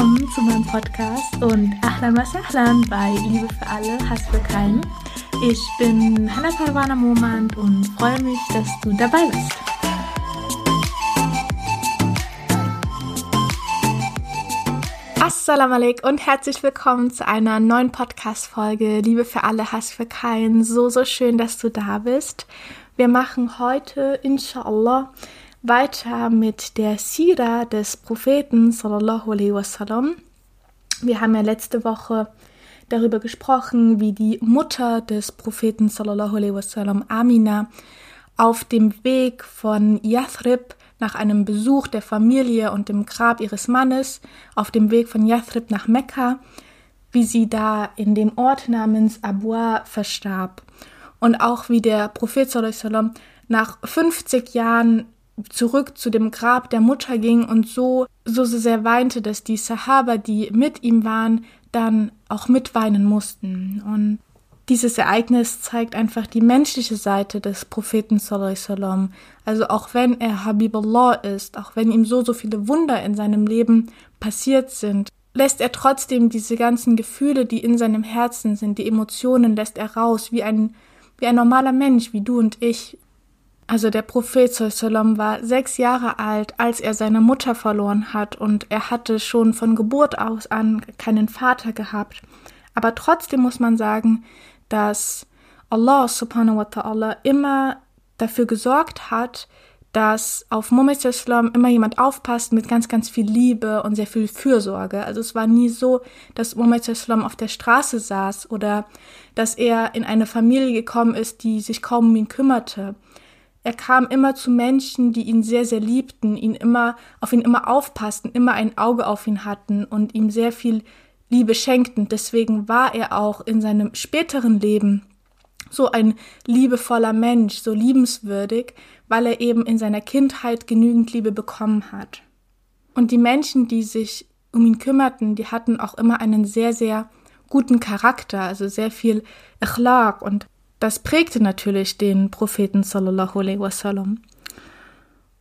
Willkommen zu meinem Podcast und Ahlan was Ahlan bei Liebe für alle, Hass für keinen. Ich bin Hannah Parwana Momand und freue mich, dass du dabei bist. Assalamu alaikum und herzlich willkommen zu einer neuen Podcast-Folge Liebe für alle, Hass für keinen. So, so schön, dass du da bist. Wir machen heute, inshallah, weiter mit der Sira des Propheten sallallahu alaihi wasallam. Wir haben ja letzte Woche darüber gesprochen, wie die Mutter des Propheten sallallahu alaihi wasallam, Amina, auf dem Weg von Yathrib nach einem Besuch der Familie und dem Grab ihres Mannes, auf dem Weg von Yathrib nach Mekka, wie sie da in dem Ort namens Abua verstarb. Und auch wie der Prophet wasallam nach 50 Jahren zurück zu dem Grab der Mutter ging und so, so sehr weinte, dass die Sahaba, die mit ihm waren, dann auch mitweinen mussten. Und dieses Ereignis zeigt einfach die menschliche Seite des Propheten sallallahu Also auch wenn er Habibullah ist, auch wenn ihm so, so viele Wunder in seinem Leben passiert sind, lässt er trotzdem diese ganzen Gefühle, die in seinem Herzen sind, die Emotionen lässt er raus, wie ein, wie ein normaler Mensch, wie du und ich. Also der Prophet Sallam war sechs Jahre alt, als er seine Mutter verloren hat und er hatte schon von Geburt aus an keinen Vater gehabt. Aber trotzdem muss man sagen, dass Allah subhanahu wa ta'ala immer dafür gesorgt hat, dass auf Muhammad Islam immer jemand aufpasst mit ganz, ganz viel Liebe und sehr viel Fürsorge. Also es war nie so, dass Muhammad Islam auf der Straße saß oder dass er in eine Familie gekommen ist, die sich kaum um ihn kümmerte. Er kam immer zu Menschen, die ihn sehr, sehr liebten, ihn immer, auf ihn immer aufpassten, immer ein Auge auf ihn hatten und ihm sehr viel Liebe schenkten. Deswegen war er auch in seinem späteren Leben so ein liebevoller Mensch, so liebenswürdig, weil er eben in seiner Kindheit genügend Liebe bekommen hat. Und die Menschen, die sich um ihn kümmerten, die hatten auch immer einen sehr, sehr guten Charakter, also sehr viel Echlaq und das prägte natürlich den Propheten sallallahu alaihi wasallam.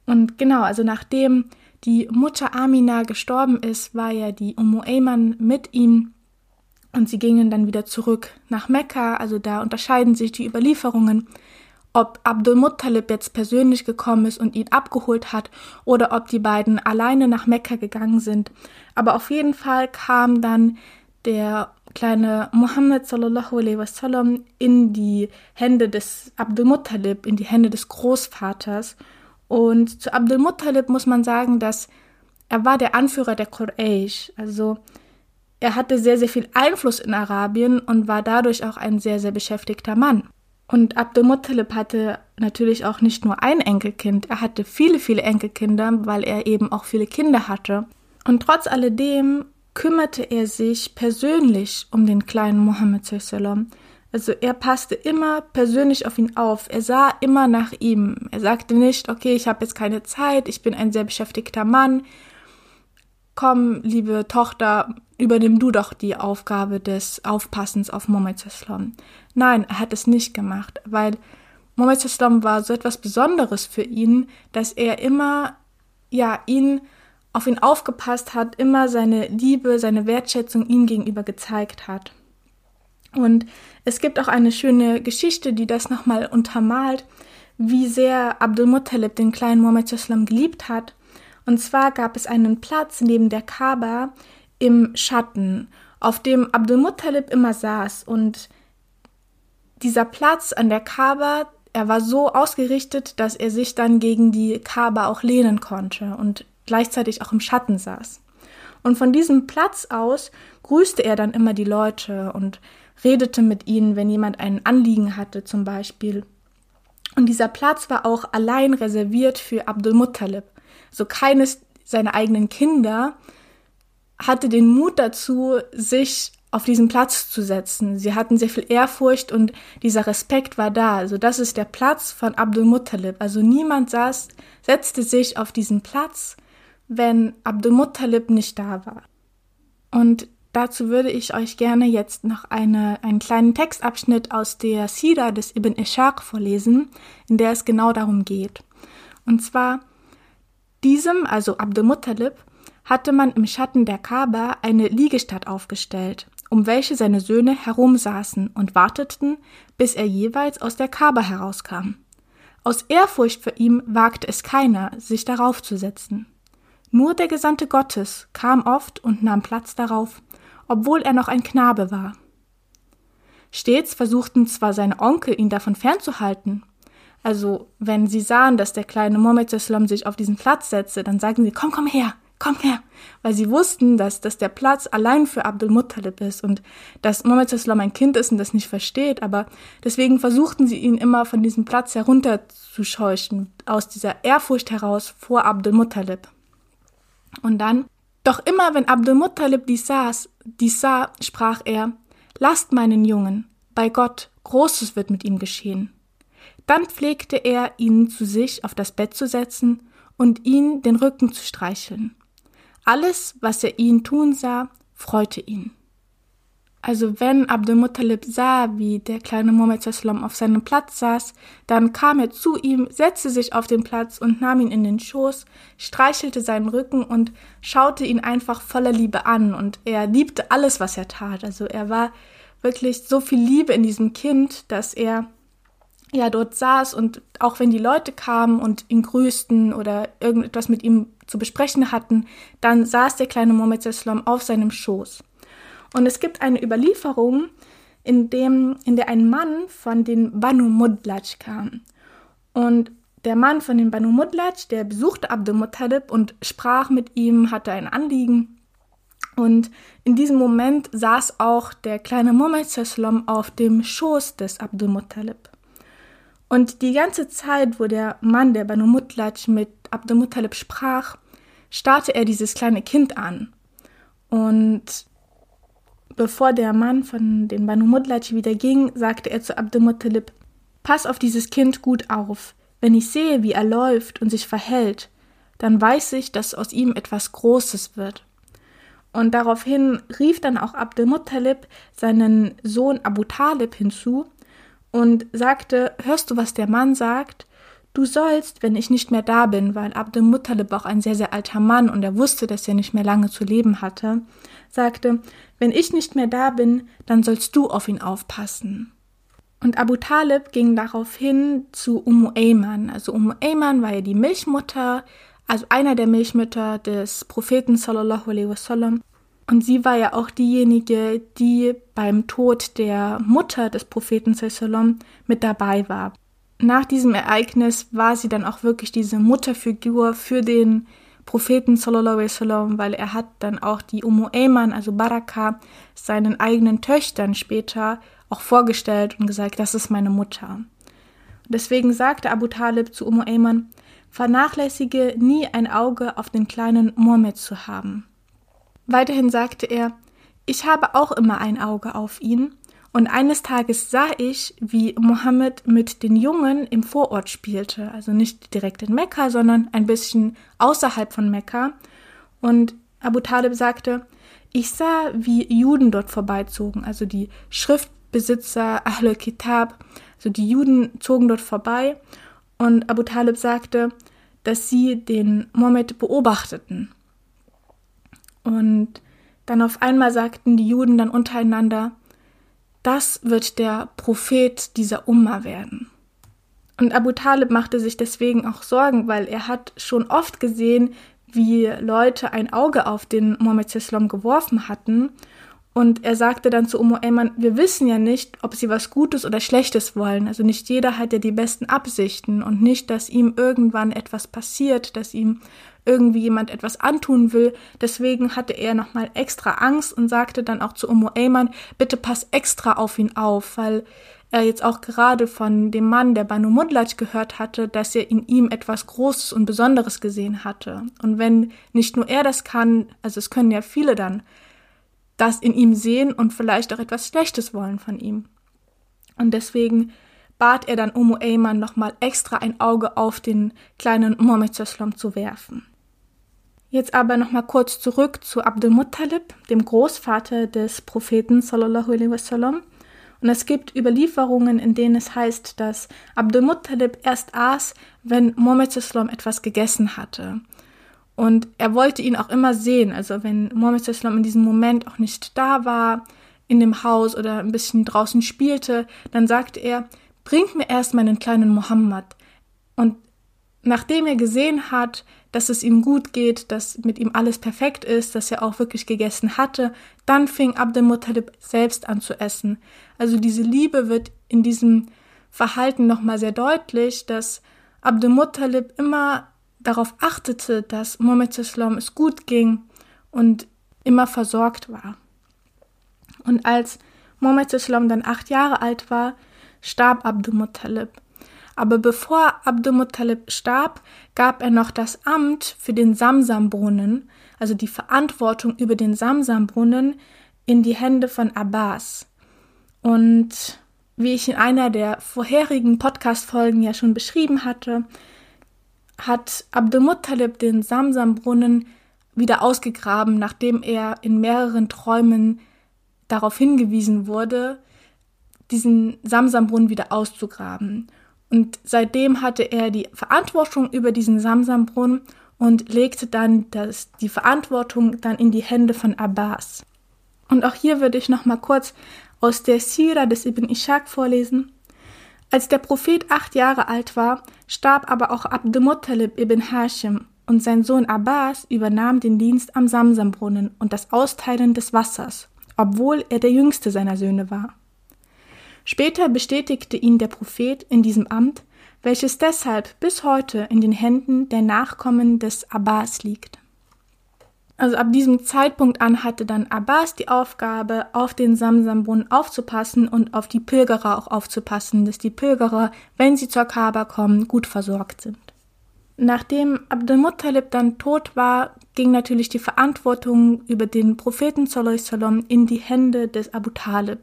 Und genau, also nachdem die Mutter Amina gestorben ist, war ja die Ummu Ayman mit ihm und sie gingen dann wieder zurück nach Mekka. Also da unterscheiden sich die Überlieferungen, ob Abdul Muttalib jetzt persönlich gekommen ist und ihn abgeholt hat oder ob die beiden alleine nach Mekka gegangen sind. Aber auf jeden Fall kam dann der kleine Muhammad sallallahu alaihi wasallam in die Hände des Abdul Muttalib, in die Hände des Großvaters. Und zu Abdul Muttalib muss man sagen, dass er war der Anführer der Quraysh. Also er hatte sehr, sehr viel Einfluss in Arabien und war dadurch auch ein sehr, sehr beschäftigter Mann. Und Abdul Muttalib hatte natürlich auch nicht nur ein Enkelkind, er hatte viele, viele Enkelkinder, weil er eben auch viele Kinder hatte. Und trotz alledem kümmerte er sich persönlich um den kleinen Mohammed also er passte immer persönlich auf ihn auf. Er sah immer nach ihm. Er sagte nicht, okay, ich habe jetzt keine Zeit, ich bin ein sehr beschäftigter Mann. Komm, liebe Tochter, übernimm du doch die Aufgabe des Aufpassens auf Mohammed Nein, er hat es nicht gemacht, weil Mohammed war so etwas Besonderes für ihn, dass er immer, ja, ihn auf ihn aufgepasst hat, immer seine Liebe, seine Wertschätzung ihm gegenüber gezeigt hat. Und es gibt auch eine schöne Geschichte, die das nochmal untermalt, wie sehr Abdul Muttalib den kleinen Muhammad geliebt hat. Und zwar gab es einen Platz neben der Kaaba im Schatten, auf dem Abdul Muttalib immer saß. Und dieser Platz an der Kaaba, er war so ausgerichtet, dass er sich dann gegen die Kaaba auch lehnen konnte. Und gleichzeitig auch im Schatten saß. Und von diesem Platz aus grüßte er dann immer die Leute und redete mit ihnen, wenn jemand ein Anliegen hatte zum Beispiel. Und dieser Platz war auch allein reserviert für Abdul Muttalib. So keines seiner eigenen Kinder hatte den Mut dazu, sich auf diesen Platz zu setzen. Sie hatten sehr viel Ehrfurcht und dieser Respekt war da. Also das ist der Platz von Abdul Muttalib. Also niemand saß, setzte sich auf diesen Platz, wenn Abdul Muttalib nicht da war. Und dazu würde ich euch gerne jetzt noch eine, einen kleinen Textabschnitt aus der Sira des Ibn Ishaq vorlesen, in der es genau darum geht. Und zwar, diesem, also Abdul Muttalib, hatte man im Schatten der Kaaba eine Liegestatt aufgestellt, um welche seine Söhne herumsaßen und warteten, bis er jeweils aus der Kaaba herauskam. Aus Ehrfurcht vor ihm wagte es keiner, sich darauf zu setzen. Nur der Gesandte Gottes kam oft und nahm Platz darauf, obwohl er noch ein Knabe war. Stets versuchten zwar seine Onkel, ihn davon fernzuhalten. Also, wenn sie sahen, dass der kleine Mohammed sich auf diesen Platz setzte, dann sagten sie, komm, komm her, komm her, weil sie wussten, dass, dass der Platz allein für Abdul Muttalib ist und dass Mohammed ein Kind ist und das nicht versteht, aber deswegen versuchten sie ihn immer von diesem Platz herunterzuscheuchen, aus dieser Ehrfurcht heraus vor Abdul Muttalib. Und dann, doch immer wenn Abdul Muttalib dies saß, dies sah, sprach er, Lasst meinen Jungen, bei Gott, Großes wird mit ihm geschehen. Dann pflegte er, ihn zu sich auf das Bett zu setzen und ihn den Rücken zu streicheln. Alles, was er ihn tun sah, freute ihn. Also wenn Abdul Muttalib sah, wie der kleine Muhammad auf seinem Platz saß, dann kam er zu ihm, setzte sich auf den Platz und nahm ihn in den Schoß, streichelte seinen Rücken und schaute ihn einfach voller Liebe an und er liebte alles, was er tat. Also er war wirklich so viel Liebe in diesem Kind, dass er ja dort saß und auch wenn die Leute kamen und ihn grüßten oder irgendetwas mit ihm zu besprechen hatten, dann saß der kleine Muhammad auf seinem Schoß. Und es gibt eine Überlieferung, in, dem, in der ein Mann von den Banu Mudlaj kam. Und der Mann von den Banu Mudlaj, der besuchte Abdul Muttalib und sprach mit ihm, hatte ein Anliegen. Und in diesem Moment saß auch der kleine Muhammad auf dem Schoß des Abdul Muttalib. Und die ganze Zeit, wo der Mann, der Banu Mudlaj, mit Abdul Muttalib sprach, starrte er dieses kleine Kind an. Und Bevor der Mann von den Banu Mudlaj wieder ging, sagte er zu Abdul Muttalib, Pass auf dieses Kind gut auf. Wenn ich sehe, wie er läuft und sich verhält, dann weiß ich, dass aus ihm etwas Großes wird. Und daraufhin rief dann auch Abdul Muttalib seinen Sohn Abu Talib hinzu und sagte, hörst du, was der Mann sagt? Du sollst, wenn ich nicht mehr da bin, weil Abdul Muttalib auch ein sehr, sehr alter Mann und er wusste, dass er nicht mehr lange zu leben hatte, sagte, wenn ich nicht mehr da bin, dann sollst du auf ihn aufpassen. Und Abu Talib ging daraufhin zu Ummu Ayman. Also Ummu Ayman war ja die Milchmutter, also einer der Milchmütter des Propheten sallallahu alaihi wasallam. Und sie war ja auch diejenige, die beim Tod der Mutter des Propheten sallam mit dabei war. Nach diesem Ereignis war sie dann auch wirklich diese Mutterfigur für den Propheten sallallahu wasallam, weil er hat dann auch die Ummu Ayman, also Baraka, seinen eigenen Töchtern später auch vorgestellt und gesagt, das ist meine Mutter. Deswegen sagte Abu Talib zu Ummu Ayman, vernachlässige nie ein Auge auf den kleinen Mohammed zu haben. Weiterhin sagte er, ich habe auch immer ein Auge auf ihn und eines Tages sah ich, wie Mohammed mit den Jungen im Vorort spielte, also nicht direkt in Mekka, sondern ein bisschen außerhalb von Mekka. Und Abu Talib sagte, ich sah, wie Juden dort vorbeizogen, also die Schriftbesitzer Ahlul Kitab, also die Juden zogen dort vorbei. Und Abu Talib sagte, dass sie den Mohammed beobachteten. Und dann auf einmal sagten die Juden dann untereinander, das wird der Prophet dieser Umma werden. Und Abu Talib machte sich deswegen auch Sorgen, weil er hat schon oft gesehen, wie Leute ein Auge auf den Mohammed geworfen hatten. Und er sagte dann zu Umu Ayman, wir wissen ja nicht, ob sie was Gutes oder Schlechtes wollen. Also nicht jeder hat ja die besten Absichten und nicht, dass ihm irgendwann etwas passiert, dass ihm irgendwie jemand etwas antun will. Deswegen hatte er nochmal extra Angst und sagte dann auch zu Umu Ayman, bitte pass extra auf ihn auf, weil er jetzt auch gerade von dem Mann, der Banu Mudlaj gehört hatte, dass er in ihm etwas Großes und Besonderes gesehen hatte. Und wenn nicht nur er das kann, also es können ja viele dann das in ihm sehen und vielleicht auch etwas Schlechtes wollen von ihm. Und deswegen bat er dann Umu Ayman nochmal extra ein Auge auf den kleinen Mohammed zu werfen. Jetzt aber nochmal kurz zurück zu Abdul Muttalib, dem Großvater des Propheten sallallahu alaihi wasallam. Und es gibt Überlieferungen, in denen es heißt, dass Abdul Muttalib erst aß, wenn Mohammed etwas gegessen hatte. Und er wollte ihn auch immer sehen. Also wenn Mohammed Islam in diesem Moment auch nicht da war, in dem Haus oder ein bisschen draußen spielte, dann sagte er, bringt mir erst meinen kleinen Mohammed. Und nachdem er gesehen hat, dass es ihm gut geht, dass mit ihm alles perfekt ist, dass er auch wirklich gegessen hatte, dann fing Abdel Muttalib selbst an zu essen. Also diese Liebe wird in diesem Verhalten nochmal sehr deutlich, dass Abdel Muttalib immer darauf achtete, dass Mohammed Islam es gut ging und immer versorgt war. Und als Mohammed Islam dann acht Jahre alt war, starb Abdul Muttalib. Aber bevor Abdul Muttalib starb, gab er noch das Amt für den Samsam-Brunnen, also die Verantwortung über den Samsam-Brunnen, in die Hände von Abbas. Und wie ich in einer der vorherigen Podcast-Folgen ja schon beschrieben hatte, hat Abdul Muttalib den Samsam-Brunnen wieder ausgegraben, nachdem er in mehreren Träumen darauf hingewiesen wurde, diesen Samsambrunnen wieder auszugraben. Und seitdem hatte er die Verantwortung über diesen Samsambrunnen und legte dann das, die Verantwortung dann in die Hände von Abbas. Und auch hier würde ich noch mal kurz aus der Sira des Ibn Ishaq vorlesen. Als der Prophet acht Jahre alt war, starb aber auch Abdul ibn Hashim und sein Sohn Abbas übernahm den Dienst am Samsambrunnen und das Austeilen des Wassers obwohl er der jüngste seiner Söhne war. Später bestätigte ihn der Prophet in diesem Amt, welches deshalb bis heute in den Händen der Nachkommen des Abbas liegt. Also ab diesem Zeitpunkt an hatte dann Abbas die Aufgabe, auf den Samsambrunnen aufzupassen und auf die Pilgerer auch aufzupassen, dass die Pilgerer, wenn sie zur Kaaba kommen, gut versorgt sind. Nachdem Abdul Muttalib dann tot war, ging natürlich die Verantwortung über den Propheten sallam, in die Hände des Abu Talib.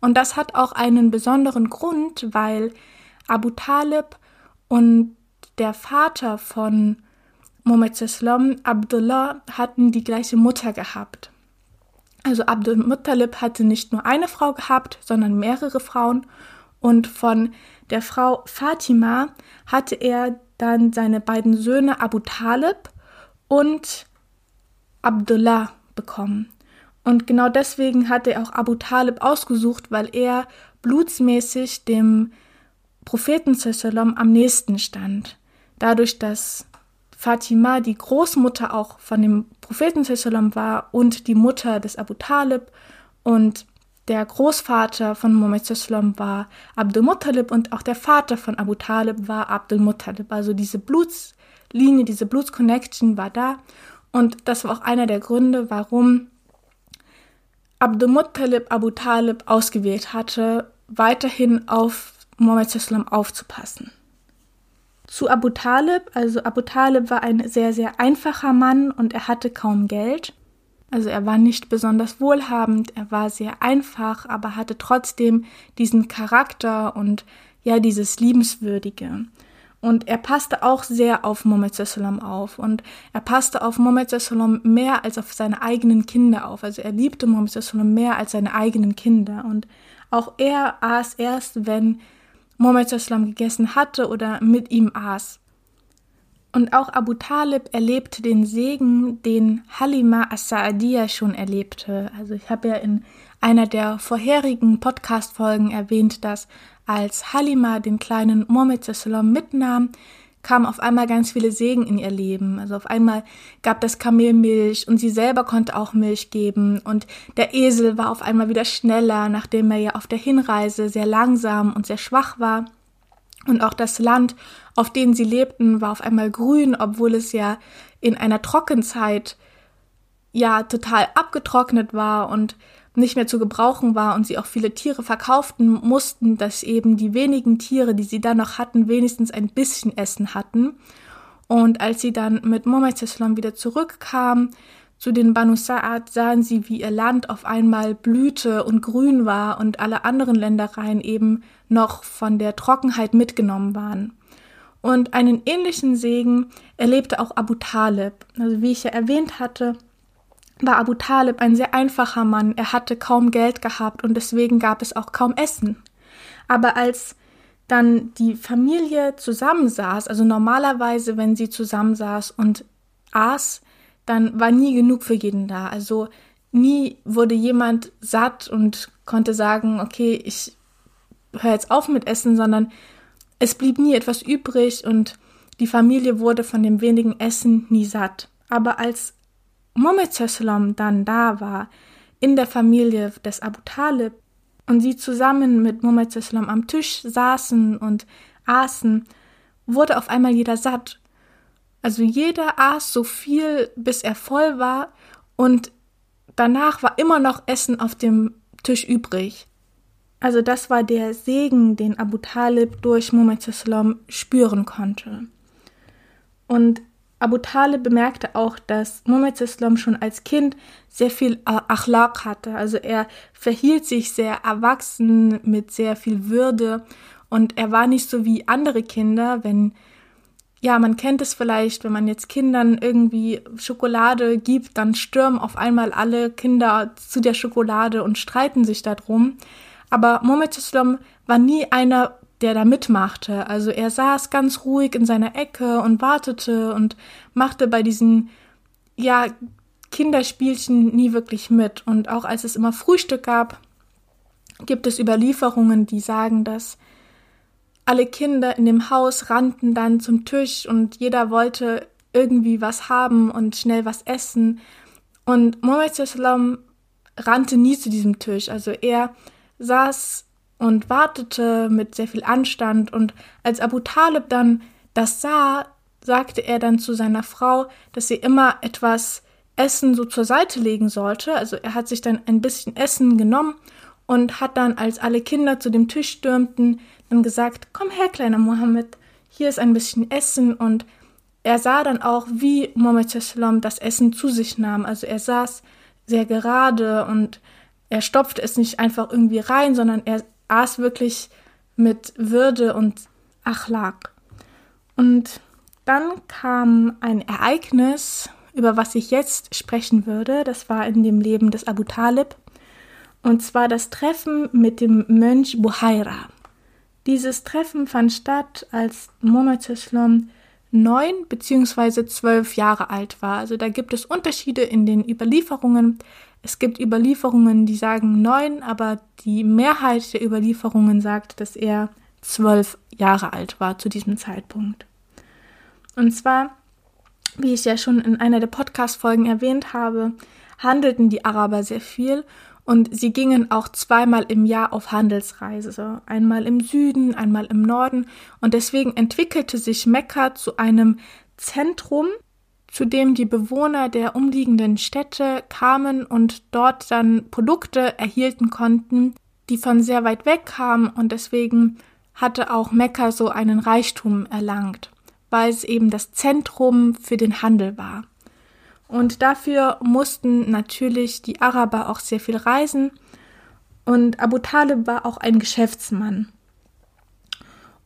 Und das hat auch einen besonderen Grund, weil Abu Talib und der Vater von Muhammad Islam, Abdullah, hatten die gleiche Mutter gehabt. Also Abdul Muttalib hatte nicht nur eine Frau gehabt, sondern mehrere Frauen. Und von der Frau Fatima hatte er dann seine beiden Söhne Abu Talib und Abdullah bekommen. Und genau deswegen hat er auch Abu Talib ausgesucht, weil er blutsmäßig dem Propheten am nächsten stand. Dadurch, dass Fatima die Großmutter auch von dem Propheten Sallam war und die Mutter des Abu Talib und der Großvater von Muhammad Sallam war Abdul Muttalib und auch der Vater von Abu Talib war Abdul Muttalib. Also diese Blutslinie, diese Blutsconnection war da und das war auch einer der Gründe, warum Abdul Muttalib Abu Talib ausgewählt hatte, weiterhin auf Muhammad Sallam aufzupassen. Zu Abu Talib, also Abu Talib war ein sehr, sehr einfacher Mann und er hatte kaum Geld. Also er war nicht besonders wohlhabend, er war sehr einfach, aber hatte trotzdem diesen Charakter und ja, dieses Liebenswürdige. Und er passte auch sehr auf Mohammed Sallam auf. Und er passte auf Mohammed Sallam mehr als auf seine eigenen Kinder auf. Also er liebte Mohammed Sallam mehr als seine eigenen Kinder. Und auch er aß erst, wenn Mohammed Sallam gegessen hatte oder mit ihm aß. Und auch Abu Talib erlebte den Segen, den Halima as-Sa'adiyya schon erlebte. Also ich habe ja in einer der vorherigen Podcast-Folgen erwähnt, dass als Halima den kleinen Mohammed mitnahm, kamen auf einmal ganz viele Segen in ihr Leben. Also auf einmal gab das Kamel Milch und sie selber konnte auch Milch geben und der Esel war auf einmal wieder schneller, nachdem er ja auf der Hinreise sehr langsam und sehr schwach war. Und auch das Land, auf dem sie lebten, war auf einmal grün, obwohl es ja in einer Trockenzeit ja total abgetrocknet war und nicht mehr zu gebrauchen war und sie auch viele Tiere verkauften mussten, dass eben die wenigen Tiere, die sie dann noch hatten, wenigstens ein bisschen Essen hatten. Und als sie dann mit Mohammed wieder zurückkamen, zu den Banu Sa'ad sahen sie, wie ihr Land auf einmal blühte und grün war und alle anderen Ländereien eben noch von der Trockenheit mitgenommen waren. Und einen ähnlichen Segen erlebte auch Abu Talib. Also wie ich ja erwähnt hatte, war Abu Talib ein sehr einfacher Mann. Er hatte kaum Geld gehabt und deswegen gab es auch kaum Essen. Aber als dann die Familie zusammensaß, also normalerweise, wenn sie zusammensaß und aß, dann war nie genug für jeden da. Also nie wurde jemand satt und konnte sagen, okay, ich höre jetzt auf mit Essen, sondern es blieb nie etwas übrig und die Familie wurde von dem wenigen Essen nie satt. Aber als Mohammed dann da war, in der Familie des Abu Talib, und sie zusammen mit Mohammed am Tisch saßen und aßen, wurde auf einmal jeder satt. Also jeder aß so viel, bis er voll war, und danach war immer noch Essen auf dem Tisch übrig. Also das war der Segen, den Abu Talib durch Muhammad spüren konnte. Und Abu Talib bemerkte auch, dass Muhammad schon als Kind sehr viel Achlaq hatte. Also er verhielt sich sehr erwachsen mit sehr viel Würde und er war nicht so wie andere Kinder, wenn ja, man kennt es vielleicht, wenn man jetzt Kindern irgendwie Schokolade gibt, dann stürmen auf einmal alle Kinder zu der Schokolade und streiten sich darum. Aber Mohammed Islam war nie einer, der da mitmachte. Also er saß ganz ruhig in seiner Ecke und wartete und machte bei diesen, ja, Kinderspielchen nie wirklich mit. Und auch als es immer Frühstück gab, gibt es Überlieferungen, die sagen, dass alle Kinder in dem Haus rannten dann zum Tisch und jeder wollte irgendwie was haben und schnell was essen. Und Mohammed rannte nie zu diesem Tisch. Also er saß und wartete mit sehr viel Anstand und als Abu Talib dann das sah, sagte er dann zu seiner Frau, dass sie immer etwas Essen so zur Seite legen sollte. Also er hat sich dann ein bisschen Essen genommen und hat dann, als alle Kinder zu dem Tisch stürmten, dann gesagt, komm her, kleiner Mohammed, hier ist ein bisschen Essen und er sah dann auch, wie Mohammed das Essen zu sich nahm. Also er saß sehr gerade und er stopfte es nicht einfach irgendwie rein, sondern er aß wirklich mit Würde und Achlak. Und dann kam ein Ereignis, über was ich jetzt sprechen würde. Das war in dem Leben des Abu Talib. Und zwar das Treffen mit dem Mönch Buhaira. Dieses Treffen fand statt, als Muhammad Islam neun beziehungsweise zwölf Jahre alt war. Also da gibt es Unterschiede in den Überlieferungen. Es gibt Überlieferungen, die sagen neun, aber die Mehrheit der Überlieferungen sagt, dass er zwölf Jahre alt war zu diesem Zeitpunkt. Und zwar, wie ich ja schon in einer der Podcast-Folgen erwähnt habe, handelten die Araber sehr viel und sie gingen auch zweimal im Jahr auf Handelsreise, einmal im Süden, einmal im Norden. Und deswegen entwickelte sich Mekka zu einem Zentrum zu dem die Bewohner der umliegenden Städte kamen und dort dann Produkte erhielten konnten, die von sehr weit weg kamen und deswegen hatte auch Mekka so einen Reichtum erlangt, weil es eben das Zentrum für den Handel war. Und dafür mussten natürlich die Araber auch sehr viel reisen und Abu Talib war auch ein Geschäftsmann.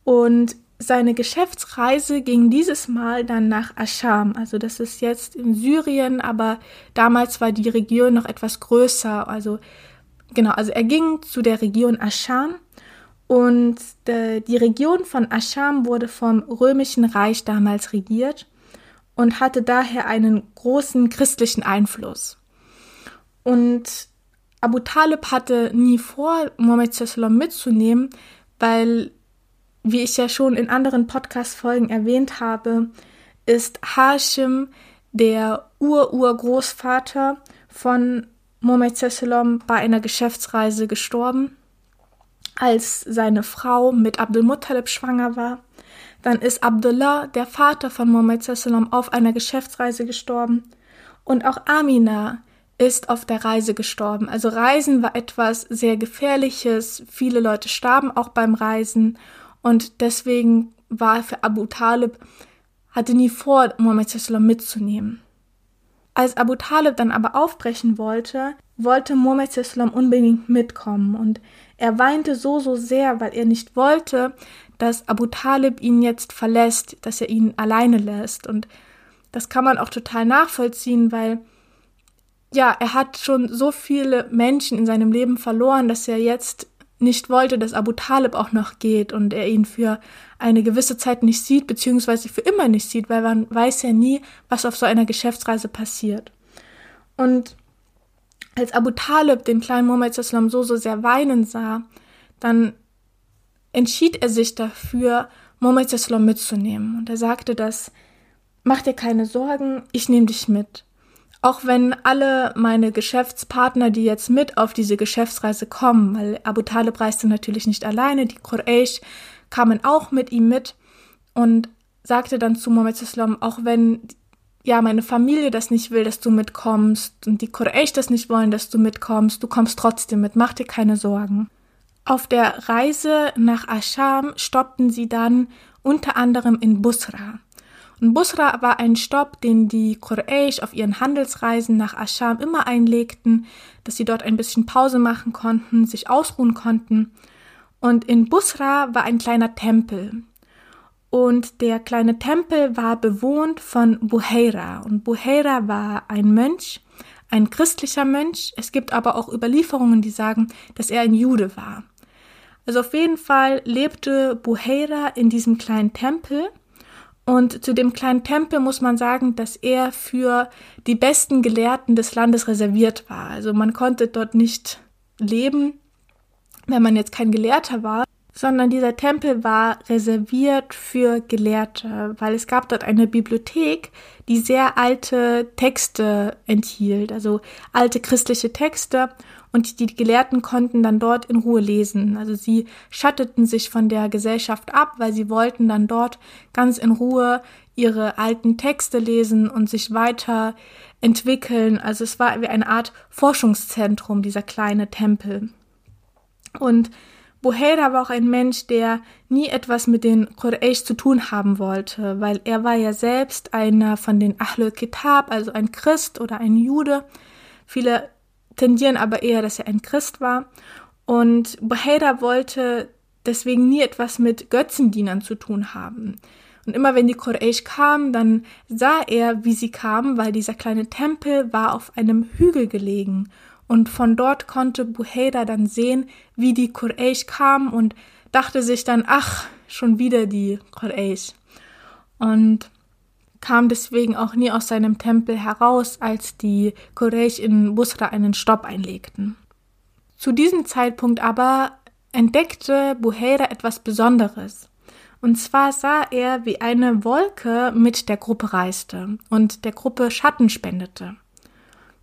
Und seine Geschäftsreise ging dieses Mal dann nach Ascham. Also das ist jetzt in Syrien, aber damals war die Region noch etwas größer. Also genau, also er ging zu der Region Ascham und de, die Region von Ascham wurde vom römischen Reich damals regiert und hatte daher einen großen christlichen Einfluss. Und Abu Talib hatte nie vor, Mohammed mitzunehmen, weil wie ich ja schon in anderen Podcast-Folgen erwähnt habe, ist Hashim der Ur-Urgroßvater von Mohammed Sallam bei einer Geschäftsreise gestorben, als seine Frau mit Abdul Muttalib schwanger war. Dann ist Abdullah, der Vater von Mohammed Sallam, auf einer Geschäftsreise gestorben. Und auch Amina ist auf der Reise gestorben. Also Reisen war etwas sehr Gefährliches. Viele Leute starben auch beim Reisen. Und deswegen war für Abu Talib, hatte nie vor, Muhammad mitzunehmen. Als Abu Talib dann aber aufbrechen wollte, wollte Muhammad unbedingt mitkommen und er weinte so, so sehr, weil er nicht wollte, dass Abu Talib ihn jetzt verlässt, dass er ihn alleine lässt. Und das kann man auch total nachvollziehen, weil ja, er hat schon so viele Menschen in seinem Leben verloren, dass er jetzt nicht wollte, dass Abu Talib auch noch geht und er ihn für eine gewisse Zeit nicht sieht, beziehungsweise für immer nicht sieht, weil man weiß ja nie, was auf so einer Geschäftsreise passiert. Und als Abu Talib den kleinen Muhammad so, so sehr weinen sah, dann entschied er sich dafür, Muhammad mitzunehmen. Und er sagte, dass mach dir keine Sorgen, ich nehme dich mit. Auch wenn alle meine Geschäftspartner, die jetzt mit auf diese Geschäftsreise kommen, weil Abu Talib reiste natürlich nicht alleine, die Quraysh kamen auch mit ihm mit und sagte dann zu Muhammad auch wenn ja meine Familie das nicht will, dass du mitkommst und die Quraysh das nicht wollen, dass du mitkommst, du kommst trotzdem mit, mach dir keine Sorgen. Auf der Reise nach Ascham stoppten sie dann unter anderem in Busra. Und Busra war ein Stopp, den die Quraysh auf ihren Handelsreisen nach Ascham immer einlegten, dass sie dort ein bisschen Pause machen konnten, sich ausruhen konnten. Und in Busra war ein kleiner Tempel. Und der kleine Tempel war bewohnt von Buheira. Und Buheira war ein Mönch, ein christlicher Mönch. Es gibt aber auch Überlieferungen, die sagen, dass er ein Jude war. Also auf jeden Fall lebte Buheira in diesem kleinen Tempel und zu dem kleinen Tempel muss man sagen, dass er für die besten Gelehrten des Landes reserviert war. Also man konnte dort nicht leben, wenn man jetzt kein Gelehrter war, sondern dieser Tempel war reserviert für Gelehrte, weil es gab dort eine Bibliothek, die sehr alte Texte enthielt, also alte christliche Texte und die Gelehrten konnten dann dort in Ruhe lesen. Also sie schatteten sich von der Gesellschaft ab, weil sie wollten dann dort ganz in Ruhe ihre alten Texte lesen und sich weiter entwickeln. Also es war wie eine Art Forschungszentrum, dieser kleine Tempel. Und Buheira war auch ein Mensch, der nie etwas mit den Quraysh zu tun haben wollte, weil er war ja selbst einer von den Ahlul Kitab, also ein Christ oder ein Jude. Viele tendieren aber eher, dass er ein Christ war. Und Buhaira wollte deswegen nie etwas mit Götzendienern zu tun haben. Und immer wenn die Quraysh kamen, dann sah er, wie sie kamen, weil dieser kleine Tempel war auf einem Hügel gelegen. Und von dort konnte Buhaira dann sehen, wie die Quraysh kamen und dachte sich dann, ach, schon wieder die Quraysh. Und kam deswegen auch nie aus seinem Tempel heraus, als die Quraysh in Busra einen Stopp einlegten. Zu diesem Zeitpunkt aber entdeckte Buheira etwas Besonderes. Und zwar sah er, wie eine Wolke mit der Gruppe reiste und der Gruppe Schatten spendete.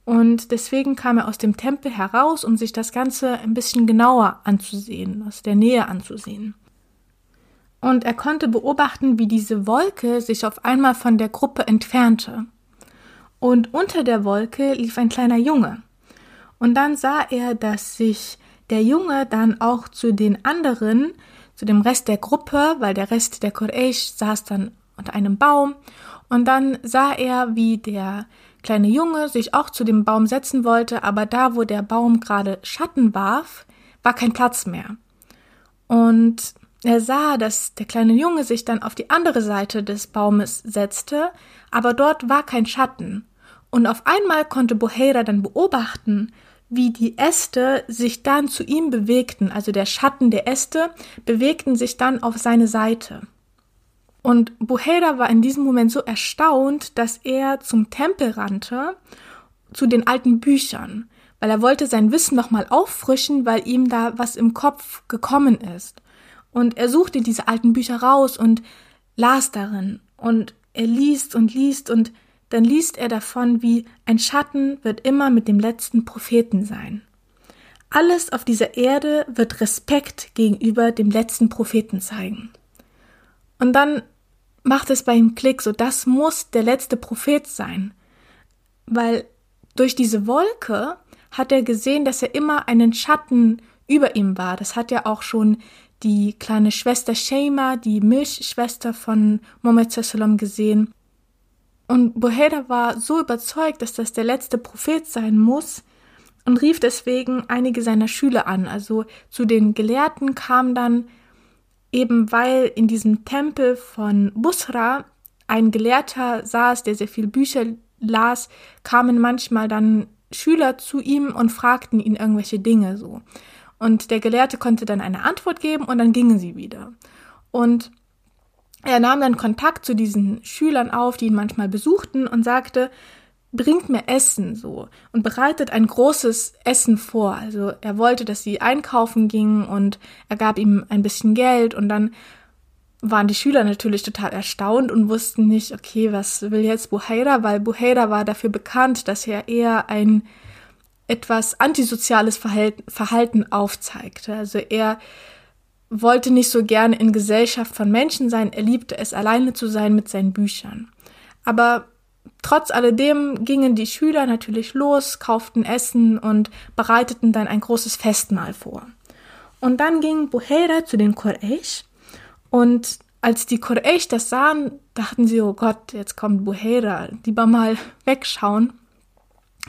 Und deswegen kam er aus dem Tempel heraus, um sich das Ganze ein bisschen genauer anzusehen, aus der Nähe anzusehen und er konnte beobachten, wie diese Wolke sich auf einmal von der Gruppe entfernte. Und unter der Wolke lief ein kleiner Junge. Und dann sah er, dass sich der Junge dann auch zu den anderen, zu dem Rest der Gruppe, weil der Rest der Quraysh saß dann unter einem Baum, und dann sah er, wie der kleine Junge sich auch zu dem Baum setzen wollte, aber da, wo der Baum gerade Schatten warf, war kein Platz mehr. Und er sah, dass der kleine Junge sich dann auf die andere Seite des Baumes setzte, aber dort war kein Schatten. Und auf einmal konnte Boheira dann beobachten, wie die Äste sich dann zu ihm bewegten, also der Schatten der Äste bewegten sich dann auf seine Seite. Und Boheira war in diesem Moment so erstaunt, dass er zum Tempel rannte, zu den alten Büchern, weil er wollte sein Wissen nochmal auffrischen, weil ihm da was im Kopf gekommen ist. Und er suchte diese alten Bücher raus und las darin. Und er liest und liest und dann liest er davon, wie ein Schatten wird immer mit dem letzten Propheten sein. Alles auf dieser Erde wird Respekt gegenüber dem letzten Propheten zeigen. Und dann macht es bei ihm Klick, so das muss der letzte Prophet sein. Weil durch diese Wolke hat er gesehen, dass er immer einen Schatten über ihm war. Das hat er auch schon die kleine Schwester Shema, die Milchschwester von Mohammed Sallam gesehen. Und Boheda war so überzeugt, dass das der letzte Prophet sein muss und rief deswegen einige seiner Schüler an. Also zu den Gelehrten kam dann eben weil in diesem Tempel von Busra ein Gelehrter saß, der sehr viele Bücher las, kamen manchmal dann Schüler zu ihm und fragten ihn irgendwelche Dinge so. Und der Gelehrte konnte dann eine Antwort geben und dann gingen sie wieder. Und er nahm dann Kontakt zu diesen Schülern auf, die ihn manchmal besuchten und sagte, bringt mir Essen so und bereitet ein großes Essen vor. Also er wollte, dass sie einkaufen gingen und er gab ihm ein bisschen Geld und dann waren die Schüler natürlich total erstaunt und wussten nicht, okay, was will jetzt Buhaira, weil Buhaira war dafür bekannt, dass er eher ein etwas antisoziales Verhalten aufzeigte. Also er wollte nicht so gerne in Gesellschaft von Menschen sein, er liebte es alleine zu sein mit seinen Büchern. Aber trotz alledem gingen die Schüler natürlich los, kauften Essen und bereiteten dann ein großes Festmahl vor. Und dann ging Buhaira zu den Quraysh und als die Quraysh das sahen, dachten sie, oh Gott, jetzt kommt Buhaira, lieber mal wegschauen,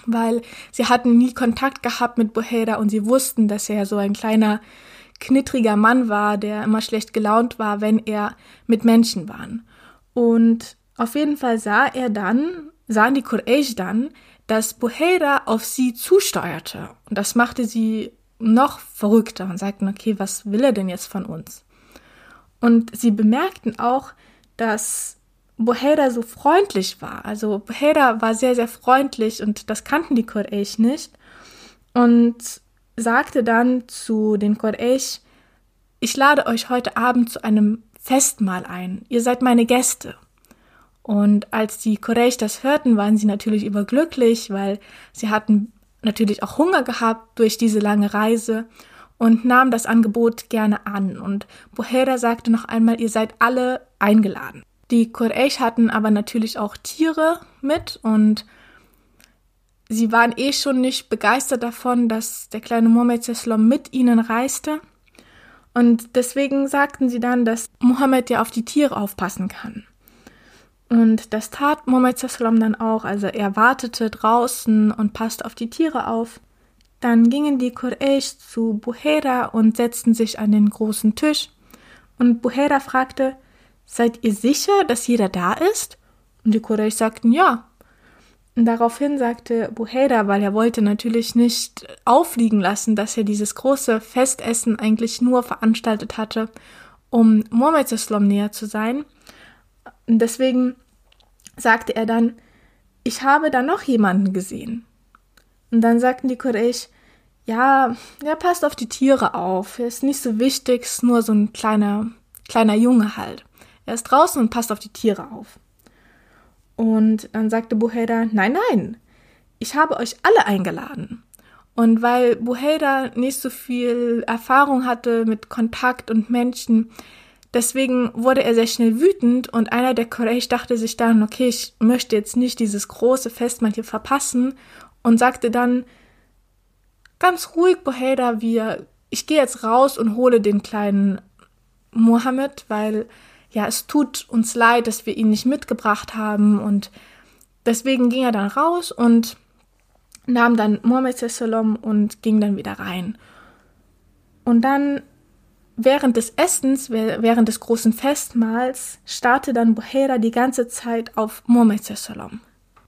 weil sie hatten nie Kontakt gehabt mit Buhaira und sie wussten, dass er so ein kleiner, knittriger Mann war, der immer schlecht gelaunt war, wenn er mit Menschen war. Und auf jeden Fall sah er dann, sahen die Quraysh dann, dass Buhaira auf sie zusteuerte. Und das machte sie noch verrückter und sagten, okay, was will er denn jetzt von uns? Und sie bemerkten auch, dass Boheda so freundlich war. Also Boheda war sehr, sehr freundlich und das kannten die Quraysh nicht. Und sagte dann zu den Quraysh, ich lade euch heute Abend zu einem Festmahl ein. Ihr seid meine Gäste. Und als die Quraysh das hörten, waren sie natürlich überglücklich, weil sie hatten natürlich auch Hunger gehabt durch diese lange Reise und nahm das Angebot gerne an. Und Bohera sagte noch einmal, ihr seid alle eingeladen. Die Quraysh hatten aber natürlich auch Tiere mit und sie waren eh schon nicht begeistert davon, dass der kleine Mohammed Seslam mit ihnen reiste. Und deswegen sagten sie dann, dass Mohammed ja auf die Tiere aufpassen kann. Und das tat Mohammed Seslam dann auch. Also er wartete draußen und passte auf die Tiere auf. Dann gingen die Quraysh zu Buhera und setzten sich an den großen Tisch. Und Buhera fragte, seid ihr sicher, dass jeder da ist? Und die Quraysh sagten ja. Und daraufhin sagte Buhera, weil er wollte natürlich nicht aufliegen lassen, dass er dieses große Festessen eigentlich nur veranstaltet hatte, um Mohammed Islam näher zu sein. Und deswegen sagte er dann, ich habe da noch jemanden gesehen. Und dann sagten die Quraysh, ja, er passt auf die Tiere auf. Ist nicht so wichtig, ist nur so ein kleiner, kleiner Junge halt. Er ist draußen und passt auf die Tiere auf. Und dann sagte Buhaida, nein, nein, ich habe euch alle eingeladen. Und weil Buhaida nicht so viel Erfahrung hatte mit Kontakt und Menschen, deswegen wurde er sehr schnell wütend und einer der Quraysh dachte sich dann, okay, ich möchte jetzt nicht dieses große Festmahl hier verpassen und sagte dann ganz ruhig, Boheda, wir, ich gehe jetzt raus und hole den kleinen Mohammed, weil ja, es tut uns leid, dass wir ihn nicht mitgebracht haben und deswegen ging er dann raus und nahm dann Mohammed Salom und ging dann wieder rein. Und dann während des Essens, während des großen Festmahls, starrte dann Buhera die ganze Zeit auf Mohammed Salom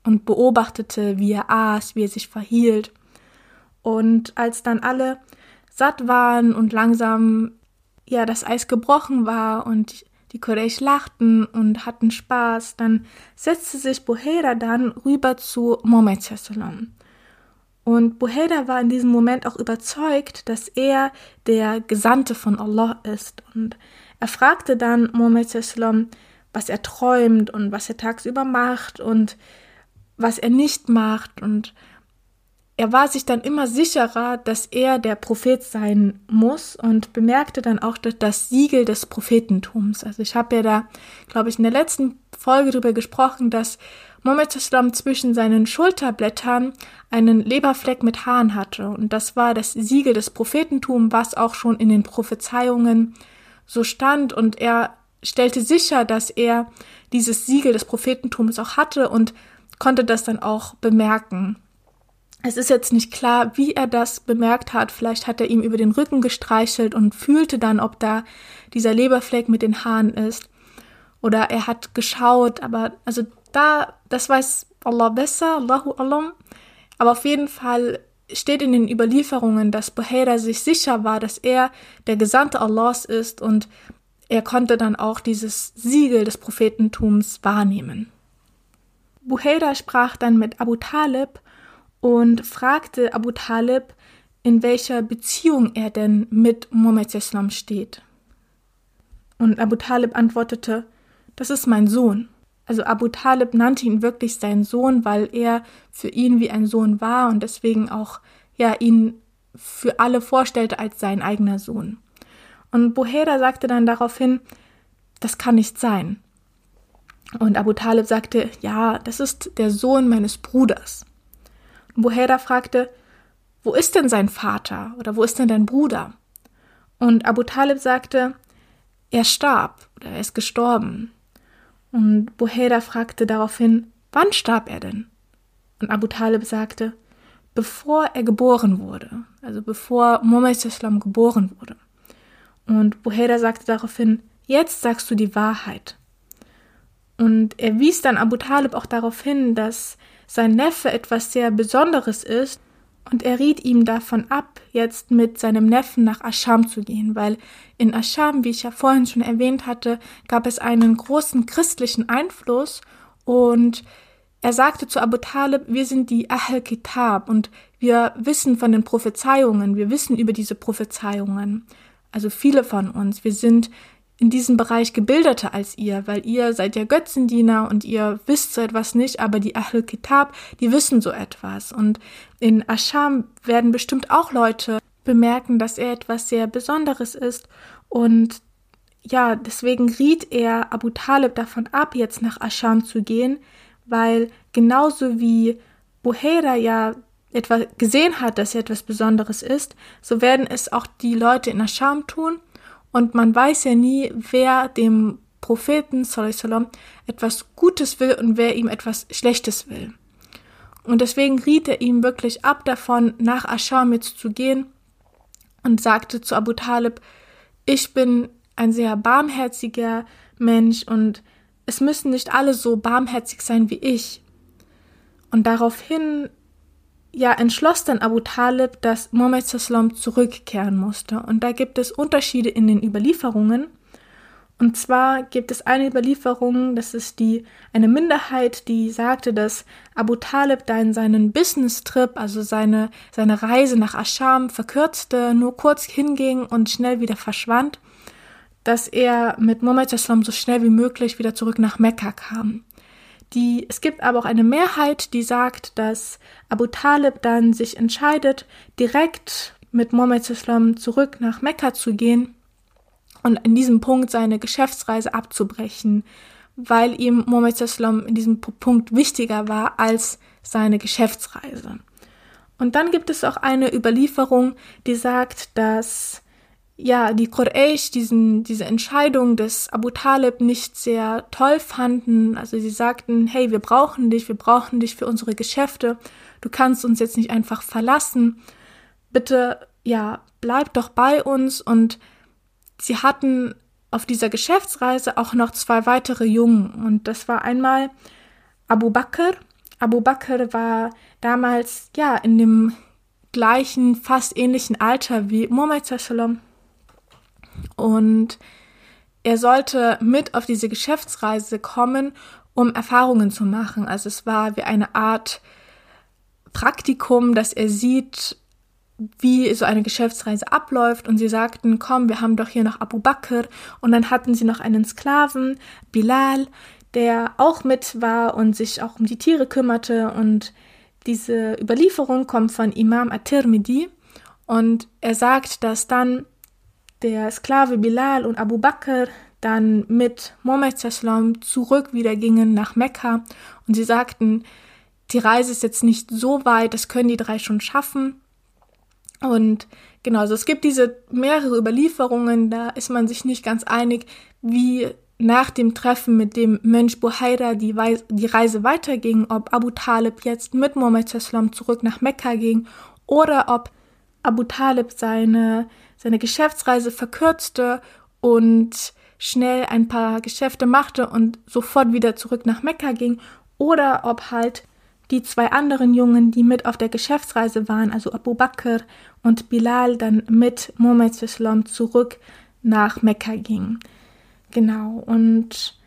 und beobachtete, wie er aß, wie er sich verhielt. Und als dann alle satt waren und langsam ja das Eis gebrochen war und die Quraysh lachten und hatten Spaß, dann setzte sich Buhera dann rüber zu Mohammed sallam. Und Buhera war in diesem Moment auch überzeugt, dass er der Gesandte von Allah ist. Und er fragte dann Mohammed sallam, was er träumt und was er tagsüber macht und was er nicht macht und er war sich dann immer sicherer, dass er der Prophet sein muss und bemerkte dann auch das Siegel des Prophetentums. Also ich habe ja da, glaube ich, in der letzten Folge darüber gesprochen, dass Mohammed Islam zwischen seinen Schulterblättern einen Leberfleck mit Haaren hatte. Und das war das Siegel des Prophetentums, was auch schon in den Prophezeiungen so stand. Und er stellte sicher, dass er dieses Siegel des Prophetentums auch hatte und konnte das dann auch bemerken. Es ist jetzt nicht klar, wie er das bemerkt hat. Vielleicht hat er ihm über den Rücken gestreichelt und fühlte dann, ob da dieser Leberfleck mit den Haaren ist. Oder er hat geschaut, aber also da, das weiß Allah besser, Allahu Alam. Aber auf jeden Fall steht in den Überlieferungen, dass Buhaira sich sicher war, dass er der Gesandte Allahs ist und er konnte dann auch dieses Siegel des Prophetentums wahrnehmen. Buhaira sprach dann mit Abu Talib und fragte Abu Talib, in welcher Beziehung er denn mit Muhammad Islam steht. Und Abu Talib antwortete, das ist mein Sohn. Also Abu Talib nannte ihn wirklich seinen Sohn, weil er für ihn wie ein Sohn war und deswegen auch ja ihn für alle vorstellte als sein eigener Sohn. Und Buhera sagte dann daraufhin, das kann nicht sein. Und Abu Talib sagte, ja, das ist der Sohn meines Bruders. Und Buhera fragte, wo ist denn sein Vater oder wo ist denn dein Bruder? Und Abu Talib sagte, er starb oder er ist gestorben. Und Buhera fragte daraufhin, wann starb er denn? Und Abu Talib sagte, bevor er geboren wurde, also bevor Muhammad Islam geboren wurde. Und Buhera sagte daraufhin, jetzt sagst du die Wahrheit. Und er wies dann Abu Talib auch darauf hin, dass sein Neffe etwas sehr Besonderes ist und er riet ihm davon ab, jetzt mit seinem Neffen nach Ascham zu gehen, weil in Ascham, wie ich ja vorhin schon erwähnt hatte, gab es einen großen christlichen Einfluss und er sagte zu Abu Talib, wir sind die Ahl Kitab und wir wissen von den Prophezeiungen, wir wissen über diese Prophezeiungen. Also viele von uns, wir sind in diesem Bereich gebildeter als ihr, weil ihr seid ja Götzendiener und ihr wisst so etwas nicht, aber die Ahl Kitab, die wissen so etwas. Und in Ascham werden bestimmt auch Leute bemerken, dass er etwas sehr Besonderes ist. Und ja, deswegen riet er Abu Talib davon ab, jetzt nach Ascham zu gehen, weil genauso wie Buhera ja etwas gesehen hat, dass er etwas Besonderes ist, so werden es auch die Leute in Ascham tun und man weiß ja nie, wer dem Propheten sallam, etwas Gutes will und wer ihm etwas Schlechtes will. Und deswegen riet er ihm wirklich ab davon, nach Ascham jetzt zu gehen und sagte zu Abu Talib, ich bin ein sehr barmherziger Mensch und es müssen nicht alle so barmherzig sein wie ich. Und daraufhin ja, entschloss dann Abu Talib, dass Muhammad Sallam zurückkehren musste. Und da gibt es Unterschiede in den Überlieferungen. Und zwar gibt es eine Überlieferung, das ist die, eine Minderheit, die sagte, dass Abu Talib da in seinen Business-Trip, also seine, seine Reise nach Ascham verkürzte, nur kurz hinging und schnell wieder verschwand, dass er mit Muhammad Sallam so schnell wie möglich wieder zurück nach Mekka kam. Die, es gibt aber auch eine Mehrheit, die sagt, dass Abu Talib dann sich entscheidet, direkt mit Mohammed Islam zurück nach Mekka zu gehen und in diesem Punkt seine Geschäftsreise abzubrechen, weil ihm Mohammed Islam in diesem Punkt wichtiger war als seine Geschäftsreise. Und dann gibt es auch eine Überlieferung, die sagt, dass ja, die Quraysh diesen, diese Entscheidung des Abu Talib nicht sehr toll fanden. Also sie sagten, hey, wir brauchen dich, wir brauchen dich für unsere Geschäfte. Du kannst uns jetzt nicht einfach verlassen. Bitte, ja, bleib doch bei uns. Und sie hatten auf dieser Geschäftsreise auch noch zwei weitere Jungen. Und das war einmal Abu Bakr. Abu Bakr war damals, ja, in dem gleichen, fast ähnlichen Alter wie Muhammad sallam und er sollte mit auf diese Geschäftsreise kommen, um Erfahrungen zu machen. Also es war wie eine Art Praktikum, dass er sieht, wie so eine Geschäftsreise abläuft. Und sie sagten, komm, wir haben doch hier noch Abu Bakr. Und dann hatten sie noch einen Sklaven, Bilal, der auch mit war und sich auch um die Tiere kümmerte. Und diese Überlieferung kommt von Imam At-Tirmidhi. Und er sagt, dass dann der Sklave Bilal und Abu Bakr dann mit Mohammed Sallam zurück wieder gingen nach Mekka und sie sagten, die Reise ist jetzt nicht so weit, das können die drei schon schaffen. Und genau, also es gibt diese mehrere Überlieferungen, da ist man sich nicht ganz einig, wie nach dem Treffen mit dem Mönch Buhaira die, die Reise weiterging, ob Abu Talib jetzt mit Mohammed Sallam zurück nach Mekka ging oder ob Abu Talib seine seine Geschäftsreise verkürzte und schnell ein paar Geschäfte machte und sofort wieder zurück nach Mekka ging oder ob halt die zwei anderen Jungen, die mit auf der Geschäftsreise waren, also Abu Bakr und Bilal, dann mit Muhammad zurück nach Mekka gingen. Genau, und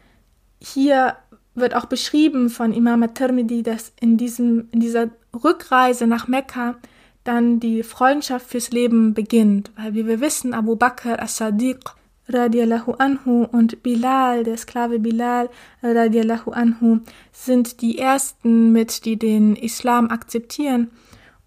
hier wird auch beschrieben von Imam at-Tirmidhi, dass in, diesem, in dieser Rückreise nach Mekka dann die Freundschaft fürs Leben beginnt, weil wie wir wissen, Abu Bakr as-Sadiq radiallahu anhu und Bilal, der Sklave Bilal radiallahu anhu, sind die ersten mit, die den Islam akzeptieren.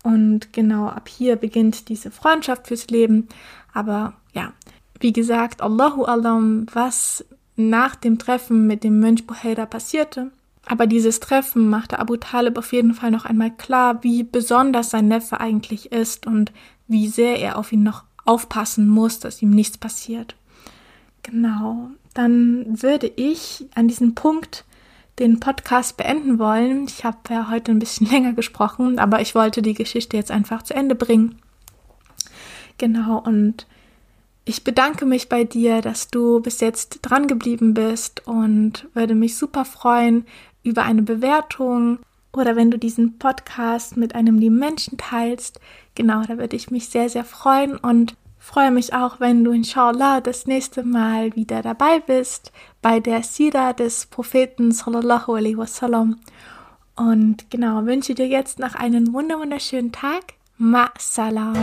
Und genau ab hier beginnt diese Freundschaft fürs Leben. Aber ja, wie gesagt, Allahu Alam, was nach dem Treffen mit dem Mönch Buhaira passierte. Aber dieses Treffen machte Abu Talib auf jeden Fall noch einmal klar, wie besonders sein Neffe eigentlich ist und wie sehr er auf ihn noch aufpassen muss, dass ihm nichts passiert. Genau, dann würde ich an diesem Punkt den Podcast beenden wollen. Ich habe ja heute ein bisschen länger gesprochen, aber ich wollte die Geschichte jetzt einfach zu Ende bringen. Genau, und ich bedanke mich bei dir, dass du bis jetzt dran geblieben bist und würde mich super freuen über eine Bewertung oder wenn du diesen Podcast mit einem lieben Menschen teilst. Genau, da würde ich mich sehr, sehr freuen und freue mich auch, wenn du inshallah das nächste Mal wieder dabei bist bei der Sira des Propheten sallallahu alaihi wasallam. Und genau, wünsche dir jetzt noch einen wunderschönen Tag. Ma salam.